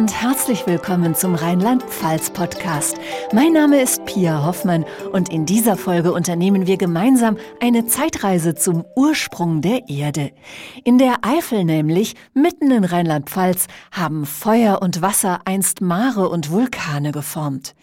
Und herzlich willkommen zum Rheinland-Pfalz-Podcast. Mein Name ist Pia Hoffmann und in dieser Folge unternehmen wir gemeinsam eine Zeitreise zum Ursprung der Erde. In der Eifel nämlich, mitten in Rheinland-Pfalz, haben Feuer und Wasser einst Mare und Vulkane geformt.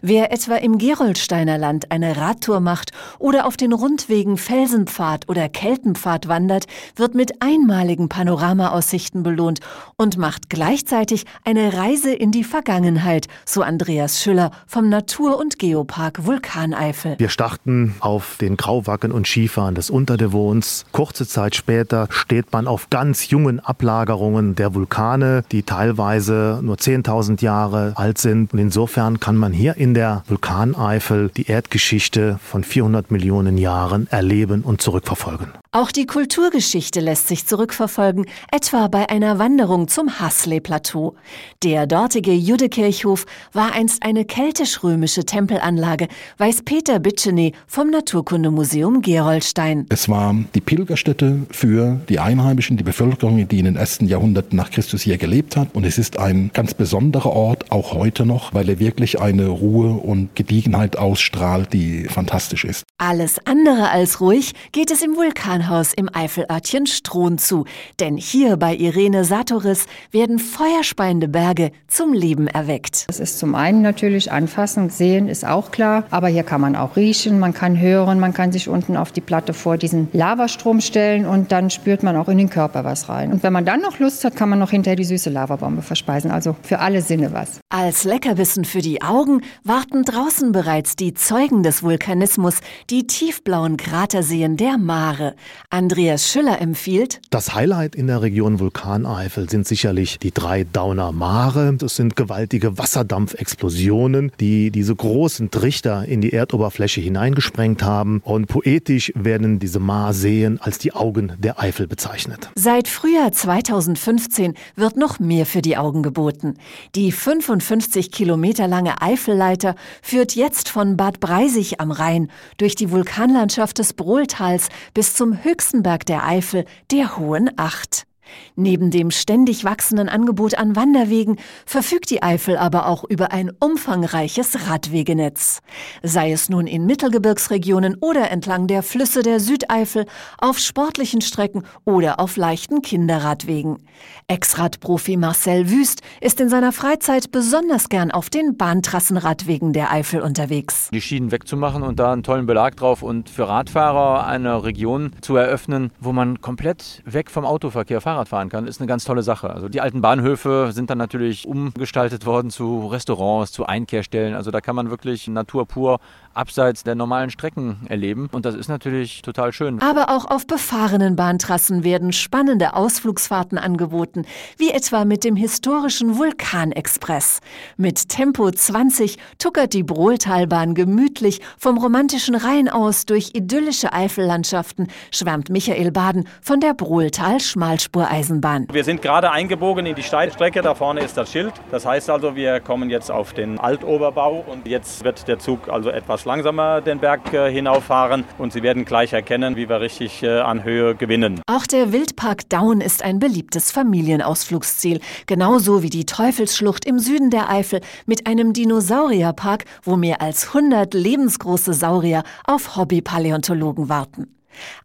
Wer etwa im Geroldsteiner Land eine Radtour macht oder auf den Rundwegen Felsenpfad oder Keltenpfad wandert, wird mit einmaligen Panoramaaussichten belohnt und macht gleichzeitig gleichzeitig eine Reise in die Vergangenheit, so Andreas Schüller vom Natur- und Geopark Vulkaneifel. Wir starten auf den Grauwacken und Skifahren des Unterdevons. Kurze Zeit später steht man auf ganz jungen Ablagerungen der Vulkane, die teilweise nur 10.000 Jahre alt sind. Und insofern kann man hier in der Vulkaneifel die Erdgeschichte von 400 Millionen Jahren erleben und zurückverfolgen. Auch die Kulturgeschichte lässt sich zurückverfolgen, etwa bei einer Wanderung zum Hasley-Plateau. Der dortige Judekirchhof war einst eine keltisch-römische Tempelanlage, weiß Peter Bitscheny vom Naturkundemuseum Gerolstein. Es war die Pilgerstätte für die Einheimischen, die Bevölkerung, die in den ersten Jahrhunderten nach Christus hier gelebt hat. Und es ist ein ganz besonderer Ort, auch heute noch, weil er wirklich eine Ruhe und Gediegenheit ausstrahlt, die fantastisch ist. Alles andere als ruhig geht es im Vulkan Ferienhaus im Eifelörtchen Strohn zu. Denn hier bei Irene Satoris werden feuerspeiende Berge zum Leben erweckt. Es ist zum einen natürlich anfassen, sehen ist auch klar, aber hier kann man auch riechen, man kann hören, man kann sich unten auf die Platte vor diesen Lavastrom stellen und dann spürt man auch in den Körper was rein. Und wenn man dann noch Lust hat, kann man noch hinterher die süße Lavabombe verspeisen. Also für alle Sinne was. Als Leckerbissen für die Augen warten draußen bereits die Zeugen des Vulkanismus, die tiefblauen Kraterseen der Mare. Andreas Schüller empfiehlt. Das Highlight in der Region Vulkaneifel sind sicherlich die drei Dauner Mare. Das sind gewaltige Wasserdampfexplosionen, die diese großen Trichter in die Erdoberfläche hineingesprengt haben. Und poetisch werden diese Maarseen als die Augen der Eifel bezeichnet. Seit Frühjahr 2015 wird noch mehr für die Augen geboten. Die 55 Kilometer lange Eifelleiter führt jetzt von Bad Breisig am Rhein durch die Vulkanlandschaft des Brohltals bis zum höchsten Berg der Eifel, der Hohen Acht. Neben dem ständig wachsenden Angebot an Wanderwegen verfügt die Eifel aber auch über ein umfangreiches Radwegenetz. Sei es nun in Mittelgebirgsregionen oder entlang der Flüsse der Südeifel, auf sportlichen Strecken oder auf leichten Kinderradwegen. Ex-Radprofi Marcel Wüst ist in seiner Freizeit besonders gern auf den Bahntrassenradwegen der Eifel unterwegs. Die Schienen wegzumachen und da einen tollen Belag drauf und für Radfahrer eine Region zu eröffnen, wo man komplett weg vom Autoverkehr fahren Fahrrad fahren kann, ist eine ganz tolle Sache. Also die alten Bahnhöfe sind dann natürlich umgestaltet worden zu Restaurants, zu Einkehrstellen. Also da kann man wirklich Natur pur abseits der normalen Strecken erleben. Und das ist natürlich total schön. Aber auch auf befahrenen Bahntrassen werden spannende Ausflugsfahrten angeboten, wie etwa mit dem historischen Vulkanexpress. Mit Tempo 20 tuckert die Brohltalbahn gemütlich vom romantischen Rhein aus durch idyllische Eifellandschaften, schwärmt Michael Baden von der Brohltal-Schmalspur Eisenbahn. Wir sind gerade eingebogen in die Steilstrecke. Da vorne ist das Schild. Das heißt also, wir kommen jetzt auf den Altoberbau und jetzt wird der Zug also etwas langsamer den Berg äh, hinauffahren und Sie werden gleich erkennen, wie wir richtig äh, an Höhe gewinnen. Auch der Wildpark Daun ist ein beliebtes Familienausflugsziel, genauso wie die Teufelsschlucht im Süden der Eifel mit einem Dinosaurierpark, wo mehr als 100 lebensgroße Saurier auf Hobbypaläontologen warten.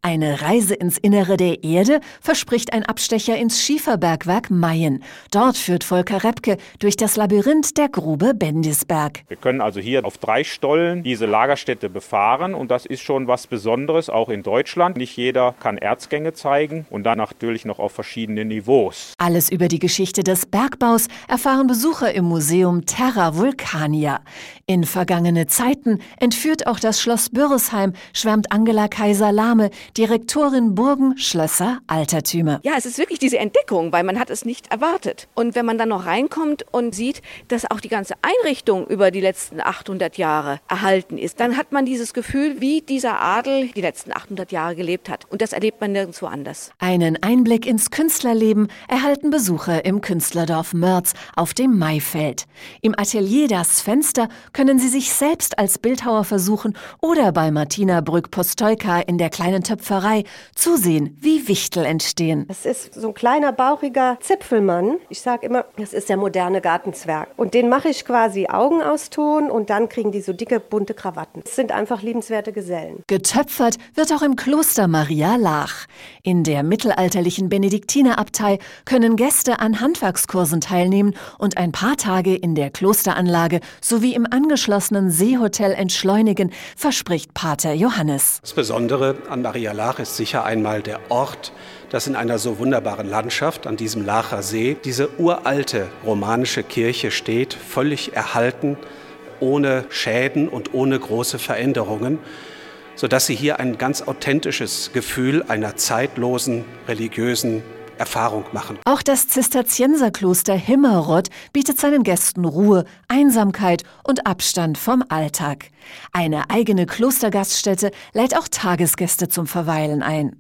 Eine Reise ins Innere der Erde verspricht ein Abstecher ins Schieferbergwerk Mayen. Dort führt Volker Repke durch das Labyrinth der Grube Bendisberg. Wir können also hier auf drei Stollen diese Lagerstätte befahren und das ist schon was Besonderes, auch in Deutschland. Nicht jeder kann Erzgänge zeigen und dann natürlich noch auf verschiedenen Niveaus. Alles über die Geschichte des Bergbaus erfahren Besucher im Museum Terra Vulcania. In vergangene Zeiten entführt auch das Schloss Bürresheim, schwärmt Angela Kaiser-Lahme Dahme, Direktorin Burgen Schlösser Altertümer. Ja, es ist wirklich diese Entdeckung, weil man hat es nicht erwartet. Und wenn man dann noch reinkommt und sieht, dass auch die ganze Einrichtung über die letzten 800 Jahre erhalten ist, dann hat man dieses Gefühl, wie dieser Adel die letzten 800 Jahre gelebt hat. Und das erlebt man nirgendwo anders. Einen Einblick ins Künstlerleben erhalten Besucher im Künstlerdorf Mörz auf dem Maifeld. Im Atelier Das Fenster können Sie sich selbst als Bildhauer versuchen oder bei Martina Brück-Postolka in der kleinen Töpferei zusehen, wie Wichtel entstehen. Es ist so ein kleiner, bauchiger Zipfelmann. Ich sage immer, das ist der moderne Gartenzwerg. Und den mache ich quasi Augen aus Ton und dann kriegen die so dicke, bunte Krawatten. Es sind einfach liebenswerte Gesellen. Getöpfert wird auch im Kloster Maria Lach. In der mittelalterlichen Benediktinerabtei können Gäste an Handwerkskursen teilnehmen und ein paar Tage in der Klosteranlage sowie im angeschlossenen Seehotel entschleunigen, verspricht Pater Johannes. Das Besondere an Maria Lach ist sicher einmal der Ort, dass in einer so wunderbaren Landschaft an diesem Lacher See diese uralte romanische Kirche steht, völlig erhalten, ohne Schäden und ohne große Veränderungen, sodass sie hier ein ganz authentisches Gefühl einer zeitlosen religiösen Erfahrung machen. Auch das Zisterzienserkloster Himmerod bietet seinen Gästen Ruhe, Einsamkeit und Abstand vom Alltag. Eine eigene Klostergaststätte lädt auch Tagesgäste zum Verweilen ein.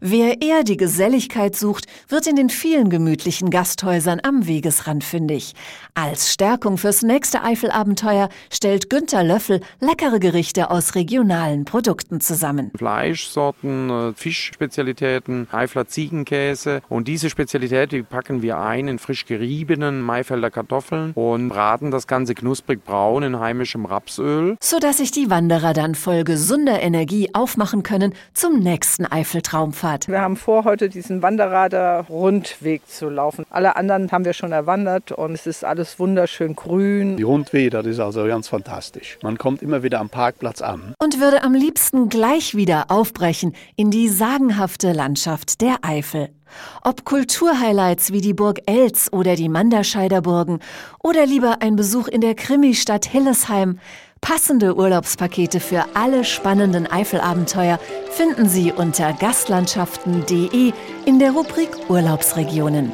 Wer eher die Geselligkeit sucht, wird in den vielen gemütlichen Gasthäusern am Wegesrand fündig. Als Stärkung fürs nächste Eifelabenteuer stellt Günter Löffel leckere Gerichte aus regionalen Produkten zusammen. Fleischsorten, äh, Fischspezialitäten, Eifler Ziegenkäse und diese Spezialität, die packen wir ein in frisch geriebenen Maifelder Kartoffeln und braten das Ganze knusprig braun in heimischem Rapsöl. Sodass sich die Wanderer dann voll gesunder Energie aufmachen können zum nächsten Eifeltraumfahrt. Wir haben vor, heute diesen Wanderrader-Rundweg zu laufen. Alle anderen haben wir schon erwandert und es ist alles wunderschön grün. Die Rundweg, das ist also ganz fantastisch. Man kommt immer wieder am Parkplatz an. Und würde am liebsten gleich wieder aufbrechen in die sagenhafte Landschaft der Eifel. Ob Kulturhighlights wie die Burg Elz oder die Manderscheider Burgen oder lieber ein Besuch in der Krimistadt Hillesheim, Passende Urlaubspakete für alle spannenden Eifelabenteuer finden Sie unter gastlandschaften.de in der Rubrik Urlaubsregionen.